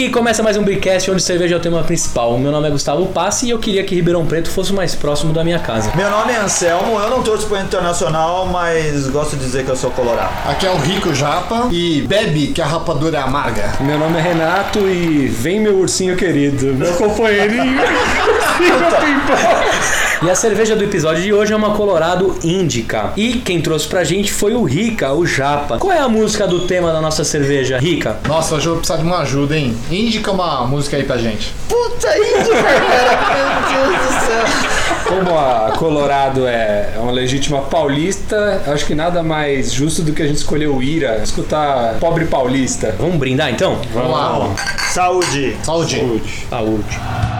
E começa mais um Bricast onde cerveja é o tema principal. Meu nome é Gustavo Passi e eu queria que Ribeirão Preto fosse mais próximo da minha casa. Meu nome é Anselmo, eu não torço pro Internacional, mas gosto de dizer que eu sou colorado. Aqui é o Rico Japa e bebe que a rapadura é amarga. Meu nome é Renato e vem meu ursinho querido, meu companheirinho. E a cerveja do episódio de hoje é uma Colorado Índica. E quem trouxe pra gente foi o Rica, o Japa. Qual é a música do tema da nossa cerveja, Rica? Nossa, hoje eu vou precisar de uma ajuda, hein? Indica uma música aí pra gente. Puta Índica, cara, meu Deus do céu. Como a Colorado é uma legítima paulista, acho que nada mais justo do que a gente escolher o Ira, escutar Pobre Paulista. Vamos brindar então? Vamos lá. Saúde. Saúde. Saúde. O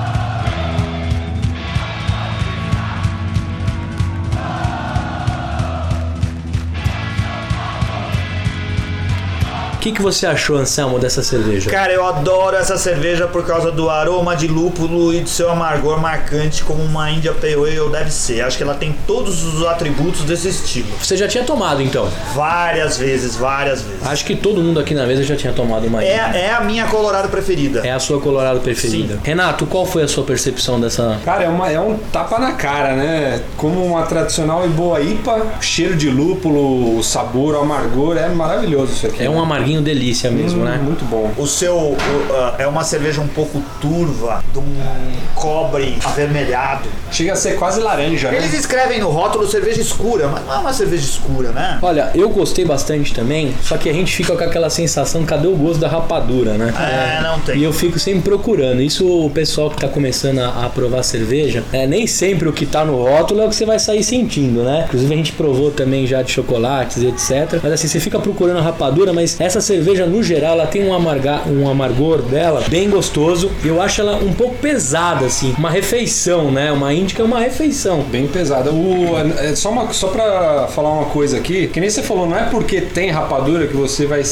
que, que você achou, Anselmo, dessa cerveja? Cara, eu adoro essa cerveja por causa do aroma de lúpulo e do seu amargor marcante como uma India Pale Ale deve ser. Acho que ela tem todos os atributos desse estilo. Você já tinha tomado então? Várias vezes, várias vezes. Acho que todo mundo aqui na mesa já tinha tomado uma É, é a minha colorado preferida. É a sua Colorado preferida. Renato, qual foi a sua percepção dessa? Cara, é, uma, é um tapa na cara, né? Como uma tradicional e boa IPA, cheiro de lúpulo, o sabor, o amargor, é maravilhoso isso aqui. É um amarguinho delícia mesmo, Hum, né? Muito bom. O seu o, ah, é uma cerveja um pouco turva, de um cobre avermelhado. Chega a ser quase laranja, Eles né? escrevem no rótulo cerveja escura, mas não é uma cerveja escura, né? Olha, eu gostei bastante também, só que a gente fica com aquela sensação, cadê o gosto da rapadura, né? É, não tem. E eu fico sempre procurando. Isso o pessoal que tá começando a, a provar cerveja, é, nem sempre o que tá no rótulo é o que você vai sair sentindo, né? Inclusive a gente provou também já de chocolates e etc. Mas assim, você fica procurando a rapadura, mas essa cerveja no geral, ela tem um, amarga, um amargor dela bem gostoso. Eu acho ela um pouco pesada, assim. Uma refeição, né? Uma índica é uma refeição. Bem pesada. O, é só, uma, só pra falar uma coisa aqui, que nem você falou, não é porque tem rapadura que você vai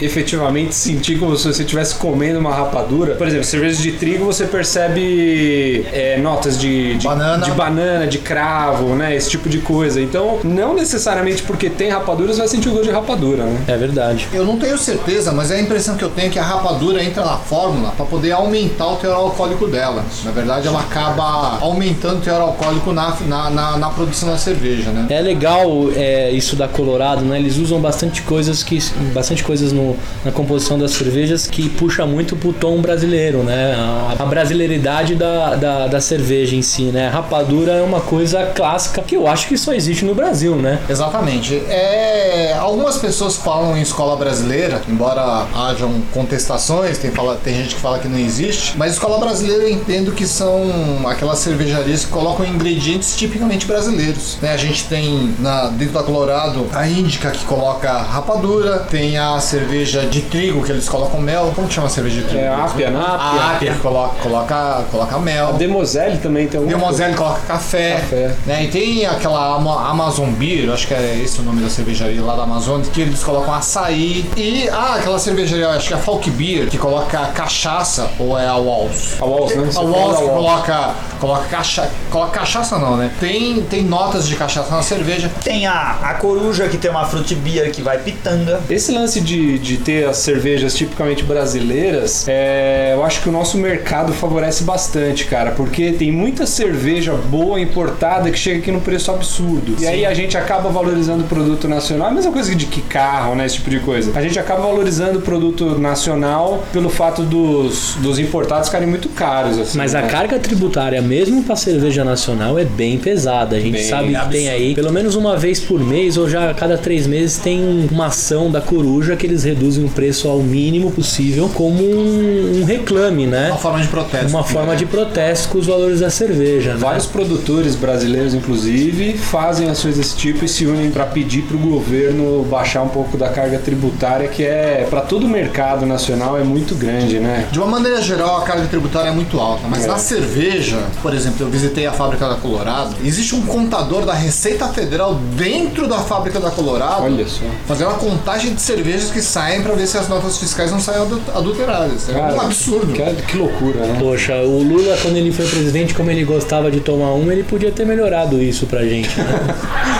efetivamente sentir como se você estivesse comendo uma rapadura. Por exemplo, cerveja de trigo você percebe é, notas de, de, Banana. de banana, de cravo, né? Esse tipo de coisa. Então, não necessariamente porque tem rapadura você vai sentir o gosto de rapadura, né? É verdade. Eu não tenho certeza, mas é a impressão que eu tenho é que a rapadura entra na fórmula para poder aumentar o teor alcoólico dela. Na verdade, ela acaba aumentando o teor alcoólico na, na, na, na produção da cerveja, né? É legal é, isso da Colorado, né? Eles usam bastante coisas que bastante coisas no- na composição das cervejas que puxa muito pro tom brasileiro, né? A, a brasileiridade da, da, da cerveja em si, né? Rapadura é uma coisa clássica que eu acho que só existe no Brasil, né? Exatamente. É, algumas pessoas falam em escola brasileira, embora hajam contestações, tem, fala, tem gente que fala que não existe, mas escola brasileira eu entendo que são aquelas cervejarias que colocam ingredientes tipicamente brasileiros. né? A gente tem na, dentro da Colorado a Índica que coloca rapadura, tem a cerveja de trigo que eles colocam mel. Como que chama a cerveja de trigo? É a Ápia, né? A Ápia coloca, coloca, coloca mel. A Demoselle também tem um. E o Moselle coloca café, Café. né? E tem aquela Ama- Amazon Beer, acho que é esse o nome da cervejaria lá da Amazônia, que eles colocam açaí. E, ah, aquela cervejaria, acho que é a Falk Beer, que coloca cachaça, ou é a Walls? A Walls, né? Você A Walls que coloca, coloca cachaça, coloca cachaça não, né? Tem, tem notas de cachaça na cerveja. Tem a, a coruja que tem uma fruit beer que vai pitanga. Esse lance de, de ter as cervejas tipicamente brasileiras, é, eu acho que o nosso mercado favorece bastante, cara, porque tem muita cerveja boa importada que chega aqui no preço absurdo. E aí a gente acaba valorizando o produto nacional, a mesma coisa de que carro, né, esse tipo de coisa. A gente acaba valorizando o produto nacional pelo fato dos, dos importados ficarem muito caros. Assim, Mas a né? carga tributária, mesmo para cerveja nacional, é bem pesada. A gente Bem sabe que tem aí, pelo menos uma vez por mês ou já a cada três meses, tem uma ação da coruja que eles reduzem o preço ao mínimo possível como um, um reclame, né? Uma forma de protesto. Uma forma de protesto com os valores da cerveja. né? Vários produtores brasileiros, inclusive, fazem ações desse tipo e se unem para pedir para o governo baixar um pouco da carga tributária, que é para todo o mercado nacional é muito grande, né? De uma maneira geral, a carga tributária é muito alta, mas É. na cerveja, por exemplo, eu visitei a fábrica da Colorado, existe um contador da Receita Federal dentro da fábrica da Colorado, Olha só. fazendo uma contagem de cervejas que saem para ver se as notas fiscais não saem adu- adulteradas. É um Cara, absurdo. Que, que loucura, né? Poxa, o Lula, quando ele foi presidente, como ele gostava de tomar um, ele podia ter melhorado isso pra gente. Né?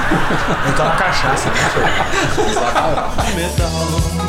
Então a cachaça. metal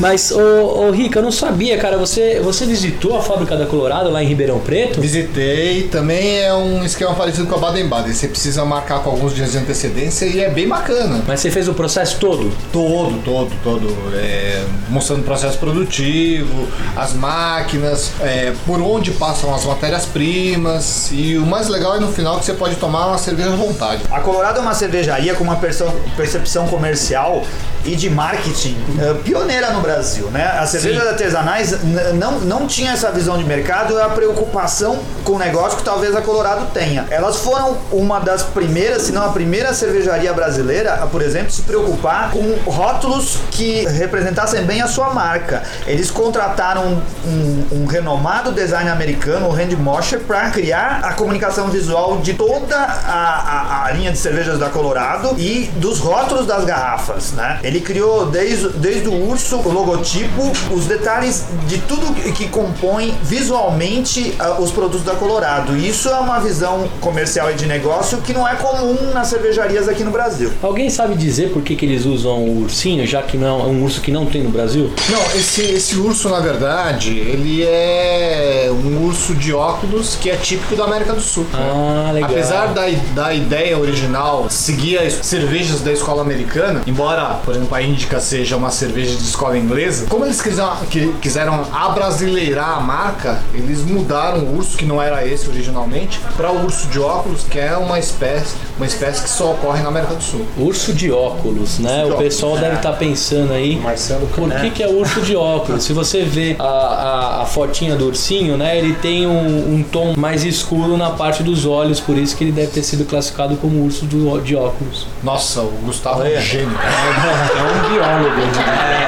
Mas, ô, ô Rica, eu não sabia, cara. Você, você visitou a fábrica da Colorado lá em Ribeirão Preto? Visitei, também é um esquema parecido com a Baden-Baden. Você precisa marcar com alguns dias de antecedência e é bem bacana. Mas você fez o processo todo? Todo, todo, todo. É, mostrando o processo produtivo, as máquinas, é, por onde passam as matérias-primas. E o mais legal é no final que você pode tomar uma cerveja à vontade. A Colorado é uma cervejaria com uma percepção comercial e de marketing eh, pioneira no Brasil, né? As cervejas artesanais não, não tinha essa visão de mercado e a preocupação com o negócio que talvez a Colorado tenha. Elas foram uma das primeiras, se não a primeira cervejaria brasileira, a, por exemplo, se preocupar com rótulos que representassem bem a sua marca. Eles contrataram um, um renomado design americano, o Randy Mosher, para criar a comunicação visual de toda a, a- a linha de cervejas da Colorado e dos rótulos das garrafas, né? Ele criou desde, desde o urso, o logotipo, os detalhes de tudo que- compõe visualmente ah, os produtos da Colorado. E isso é uma visão comercial e de negócio que não é comum nas cervejarias aqui no Brasil. Alguém sabe dizer por que, que eles usam o ursinho, já que não é um urso que não tem no Brasil? Não, esse, esse urso, na verdade, ele é um urso de óculos que é típico da América do Sul. Ah, legal. Apesar da, da ideia original seguir as cervejas da escola americana, embora, por exemplo, a Índica seja uma cerveja de escola inglesa, como eles quiseram, que- quiseram abrasileirar a marca, eles mudaram o urso, que não era esse originalmente, para o urso de óculos, que é uma espécie, uma espécie que só ocorre na América do Sul. Urso de óculos, né? de o pessoal óculos, deve estar pensando aí. Marcelo Por que, que é urso de óculos? Se você vê a, a, a fotinha do ursinho, né? Ele tem um, um tom mais escuro na parte dos olhos, por isso que ele deve ter sido classificado como urso do- de óculos. Nossa, o Gustavo é um gênio. é um biólogo. né?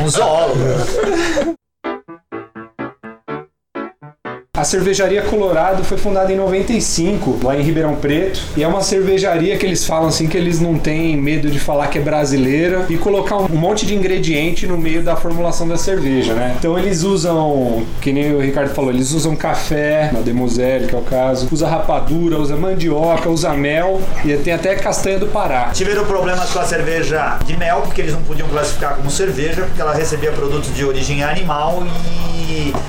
Um zoólogo. A cervejaria Colorado foi fundada em 95, lá em Ribeirão Preto, e é uma cervejaria que eles falam assim que eles não têm medo de falar que é brasileira e colocar um monte de ingrediente no meio da formulação da cerveja, né? Então eles usam, que nem o Ricardo falou, eles usam café, na Demoselle, que é o caso, usa rapadura, usa mandioca, usa mel e tem até castanha do Pará. Tiveram problemas com a cerveja de mel, porque eles não podiam classificar como cerveja, porque ela recebia produtos de origem animal e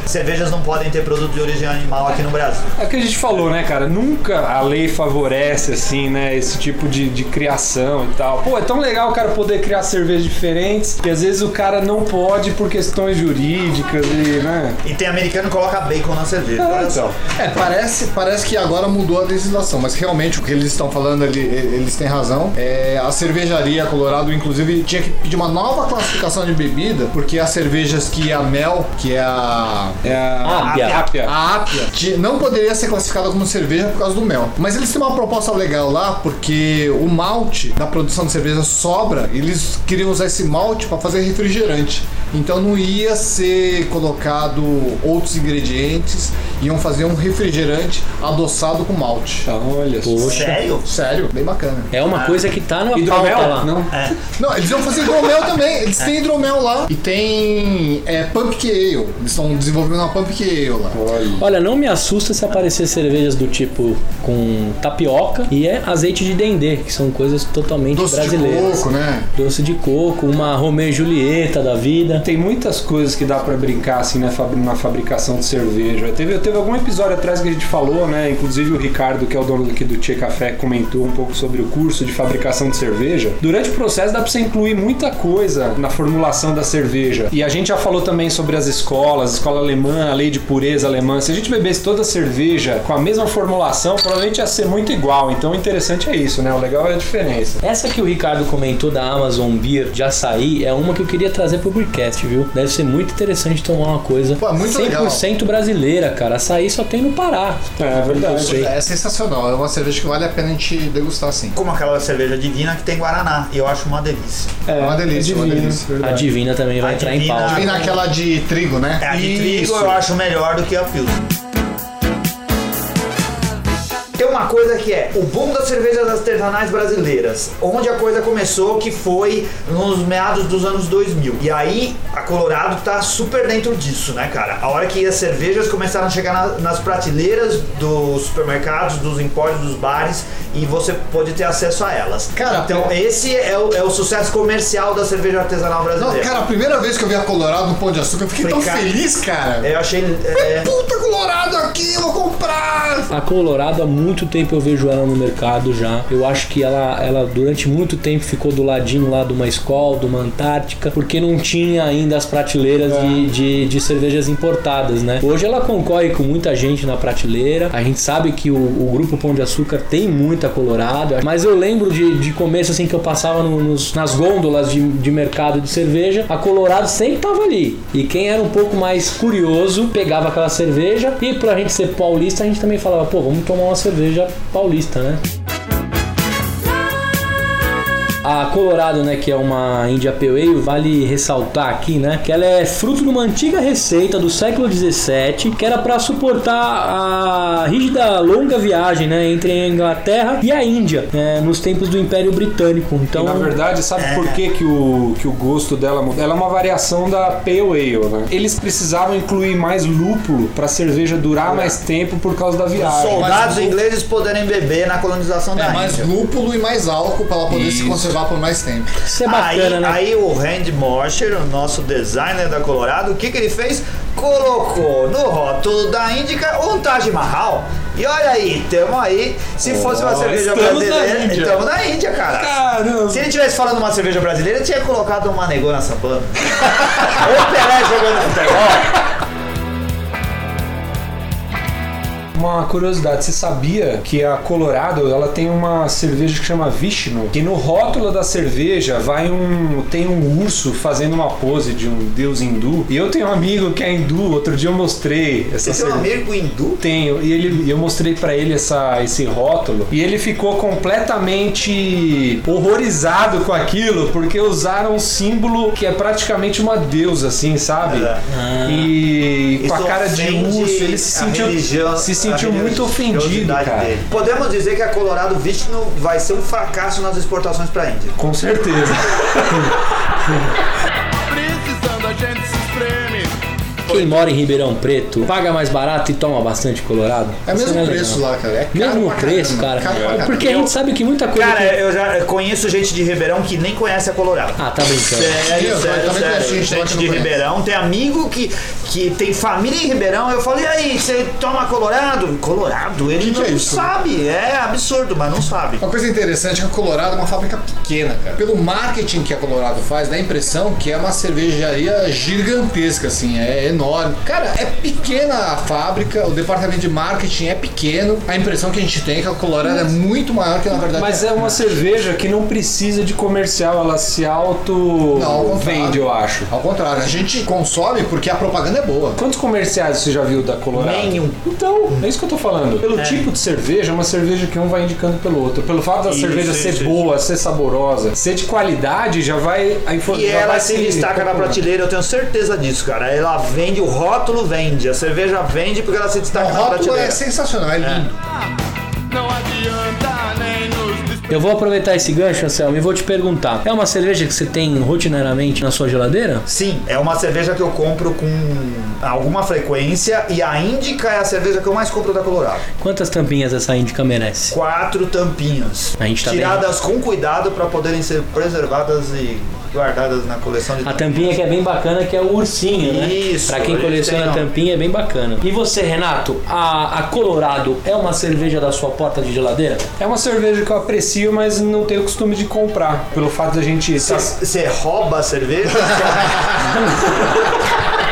cervejas não podem ter produto de origem animal aqui no Brasil. É o que a gente falou, né, cara? Nunca a lei favorece, assim, né, esse tipo de, de criação e tal. Pô, é tão legal o cara poder criar cervejas diferentes que às vezes o cara não pode por questões jurídicas e, né? E tem americano que coloca bacon na cerveja. olha só. É, parece, parece que agora mudou a legislação, mas realmente o que eles estão falando ali, eles têm razão. É, a cervejaria Colorado, inclusive, tinha que pedir uma nova classificação de bebida, porque as cervejas que a mel, que é a. É a Ápia. ápia. A ápia ti- não poderia ser classificada como cerveja por causa do mel. Mas eles têm uma proposta legal lá, porque o malte da produção de cerveja sobra, eles queriam usar esse malte para fazer refrigerante. Então não ia ser colocado outros ingredientes, iam fazer um refrigerante adoçado com malte. Olha só. Poxa. Sério? Sério, bem bacana. É uma coisa que tá na Hidromel? pauta lá. Não. Não, eles iam fazer hidromel também. Eles têm hidromel lá. E tem é, Pumpkin Ale. Eles estão desenvolvendo uma Pumpkin Ale lá. Olha. Olha, não me assusta se aparecer cervejas do tipo com tapioca e é azeite de dendê, que são coisas totalmente Doce de brasileiras. coco, né? Doce de coco, uma Romeo e Julieta da vida. Tem muitas coisas que dá pra brincar assim na, na fabricação de cerveja. Teve, teve algum episódio atrás que a gente falou, né? Inclusive o Ricardo, que é o dono aqui do Tchê Café, comentou um pouco sobre o curso de fabricação de cerveja. Durante o processo dá pra você incluir muita coisa na formulação da cerveja. E a gente já falou também sobre as escolas, escola alemã, a lei de pureza alemã. Se a gente bebesse toda a cerveja com a mesma formulação, provavelmente ia ser muito igual. Então o interessante é isso, né? O legal é a diferença. Essa que o Ricardo comentou da Amazon Beer de açaí é uma que eu queria trazer pro Beercast, viu? Deve ser muito interessante tomar uma coisa Pô, é muito 100% brasileira, cara. Açaí só tem no Pará. É verdade. Eu sei. É sensacional. É uma cerveja que vale a pena a gente degustar sim. Como aquela cerveja divina que tem Guaraná. E eu acho uma delícia. É uma delícia, uma divino, delícia. A verdade. Divina também vai A entrar em Divina- pauta. Vem naquela de trigo, né? É, a de Isso. trigo eu acho melhor do que a Pilsen. Tem uma coisa que é o boom das cervejas artesanais brasileiras, onde a coisa começou, que foi nos meados dos anos 2000. E aí a Colorado tá super dentro disso, né, cara? A hora que as cervejas começaram a chegar na- nas prateleiras dos supermercados, dos empórios, dos bares, e você pode ter acesso a elas. Cara, então esse é o, é o sucesso comercial da cerveja artesanal Não, brasileira. cara, a primeira vez que eu vi a Colorado no Pão de Açúcar, eu fiquei Falei, tão cara, feliz, cara. Eu achei. é, Puta Colorado aqui, eu vou comprar! A Colorado há muito tempo eu vejo ela no mercado já. Eu acho que ela, ela durante muito tempo ficou do ladinho lá de uma escola, de uma Antártica, porque não tinha ainda as prateleiras de, de, de cervejas importadas, né? Hoje ela concorre com muita gente na prateleira. A gente sabe que o, o grupo Pão de Açúcar tem muita Colorado, mas eu lembro de, de começo assim que eu passava no- nos- nas gôndolas de, de mercado de cerveja, a Colorado sempre tava ali. E quem era um pouco mais curioso pegava aquela cerveja e pra gente ser paulista, a gente também falava, pô, vamos tomar uma cerveja paulista, né? A Colorado, né, que é uma India Pale Ale, vale ressaltar aqui, né, que ela é fruto de uma antiga receita do século 17, que era para suportar a rígida longa viagem, né, entre a Inglaterra e a Índia, né, nos tempos do Império Britânico. Então, Na verdade, sabe por que, que, o, que o gosto dela mudou? Ela é uma variação da Pale Ale, né? Eles precisavam incluir mais lúpulo pra cerveja durar mais tempo por causa da viagem. soldados mas- ingleses poderem beber na colonização da É mais Índia. lúpulo e mais álcool pra ela poder se Isso. Conservar por mais tempo. isso é bacana, aí, né? aí o Randy Mosher, o nosso designer da Colorado, o que, que ele fez? Colocou no rótulo da Índica um Taj Mahal. E olha aí, tamo aí. Se fosse uma Oh, cerveja brasileira, Índia. estamos na Índia, cara. Caramba! Se ele tivesse falando uma cerveja brasileira, ele tinha colocado uma negona sambando. Ou Pelé jogando futebol. Uma curiosidade, você sabia que a Colorado ela tem uma cerveja que chama Vishnu, que no rótulo da cerveja vai um tem um urso fazendo uma pose de um deus hindu. E eu tenho um amigo que é hindu, outro dia eu mostrei essa Você tem um amigo hindu? Tenho, e ele, eu mostrei pra ele essa, esse rótulo e ele ficou completamente horrorizado com aquilo porque usaram um símbolo que é praticamente uma deusa, assim, sabe? É. E com a Isso cara de urso, ele se a sentiu, se a sentiu muito ofendido, cara. dele. Podemos dizer que a Colorado Vishnu vai ser um fracasso nas exportações para a Índia. Com certeza. Precisando a gente se espreme. Quem mora em Ribeirão Preto paga mais barato e toma bastante Colorado. É o mesmo não preço legal. lá, cara. É caro Mesmo pra preço, cara. caro pra caramba. Porque a gente sabe que muita coisa. Cara, que- eu já conheço gente de Ribeirão que nem conhece a Colorado. Ah, tá brincando. Sério, sério, sério. gente Gente de conhece. Ribeirão, tem amigo que, que tem família em Ribeirão. Eu falo, e aí, você toma Colorado? Colorado? Ele Que não é sabe. É absurdo, mas não sabe. Uma coisa interessante é que a Colorado é uma fábrica pequena, cara. Pelo marketing que a Colorado faz, dá a impressão que é uma cervejaria gigantesca, assim, é enorme. Cara, é pequena a fábrica, o departamento de marketing é pequeno. A impressão que a gente tem é que a Colorado é muito maior que na verdade Mas é uma cerveja que não precisa de comercial, ela se auto Não, vende, eu acho. Ao contrário, a gente consome porque a propaganda é boa. Quantos comerciais você já viu da Colorado? Nenhum. Então, é isso que eu tô falando. Pelo tipo de cerveja, é uma cerveja que um vai indicando pelo outro. Pelo fato da Isso, cerveja isso, ser isso. boa, ser saborosa, ser de qualidade, já vai a E informação. ela se destaca na prateleira, eu tenho certeza disso, cara. Ela vende, o rótulo vende. A cerveja vende porque ela se O destaca na rótulo prateleira. é sensacional, é lindo. Não adianta despedir. Eu vou aproveitar esse gancho, Anselmo, e vou te perguntar: é uma cerveja que você tem rotineiramente na sua geladeira? Sim, é uma cerveja que eu compro com alguma frequência e a Índica é a cerveja que eu mais compro da Colorado. Quantas tampinhas essa índica merece? Quatro tampinhas. A gente tá tiradas com cuidado para poderem ser preservadas e guardadas na coleção de A tampinha que é bem bacana, que é o ursinho, né? Isso, Pra quem coleciona têm, ó. tampinha é bem bacana. E você, Renato, a, a Colorado é uma cerveja da sua porta de geladeira? É uma cerveja que eu aprecio, mas não tenho costume de comprar. Pelo fato da gente. tá- Você rouba a cerveja?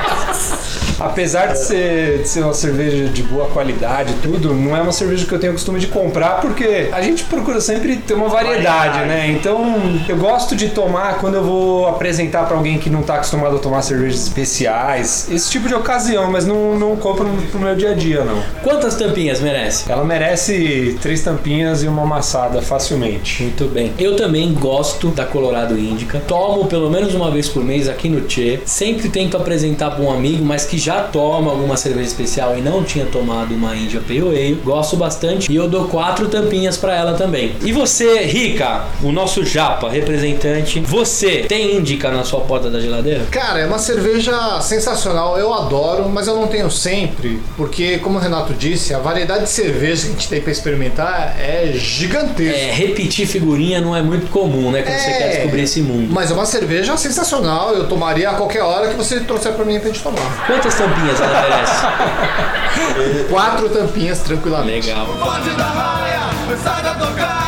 Apesar de ser, de ser uma cerveja de boa qualidade tudo, não é uma cerveja que eu tenho costume de comprar, porque a gente procura sempre ter uma variedade, Variedade. né? Então, eu gosto de tomar quando eu vou apresentar pra alguém que não tá acostumado a tomar cervejas especiais, esse tipo de ocasião, mas não, não compro pro meu dia a dia, não. Quantas tampinhas merece? Ela merece três tampinhas e uma amassada facilmente. Muito bem. Eu também gosto da Colorado Índica. Tomo pelo menos uma vez por mês aqui no Tchê. Sempre tento apresentar para um amigo, mas que já já toma alguma cerveja especial e não tinha tomado uma India Pale Ale, gosto bastante e eu dou quatro tampinhas pra ela também. E você, Rica, o nosso japa representante, você tem Indica na sua porta da geladeira? Cara, é uma cerveja sensacional, eu adoro, mas eu não tenho sempre, porque, como o Renato disse, a variedade de cerveja que a gente tem pra experimentar é gigantesca. É, repetir figurinha não é muito comum, né? Quando você É. quer descobrir esse mundo. Mas é uma cerveja sensacional, eu tomaria a qualquer hora que você trouxer pra mim pra gente tomar. Quantas tampinhas ela merece? Quatro tampinhas tranquilamente. Legal. Fonte da raia, sai da tocaia.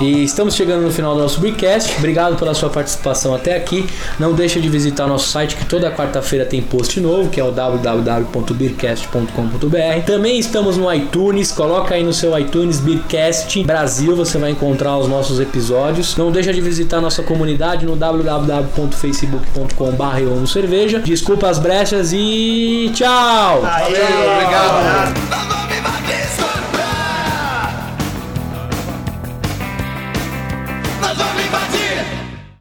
E estamos chegando no final do nosso Breakcast. Obrigado pela sua participação até aqui. Não deixa de visitar nosso site que toda quarta-feira tem post novo, que é o www.beercast.com.br. Também estamos no iTunes. Coloca aí no seu iTunes Beercast Brasil, você vai encontrar os nossos episódios. Não deixa de visitar nossa comunidade no www.facebook.com.br cerveja. Desculpa as brechas e tchau. Aí, Valeu, obrigado. obrigado.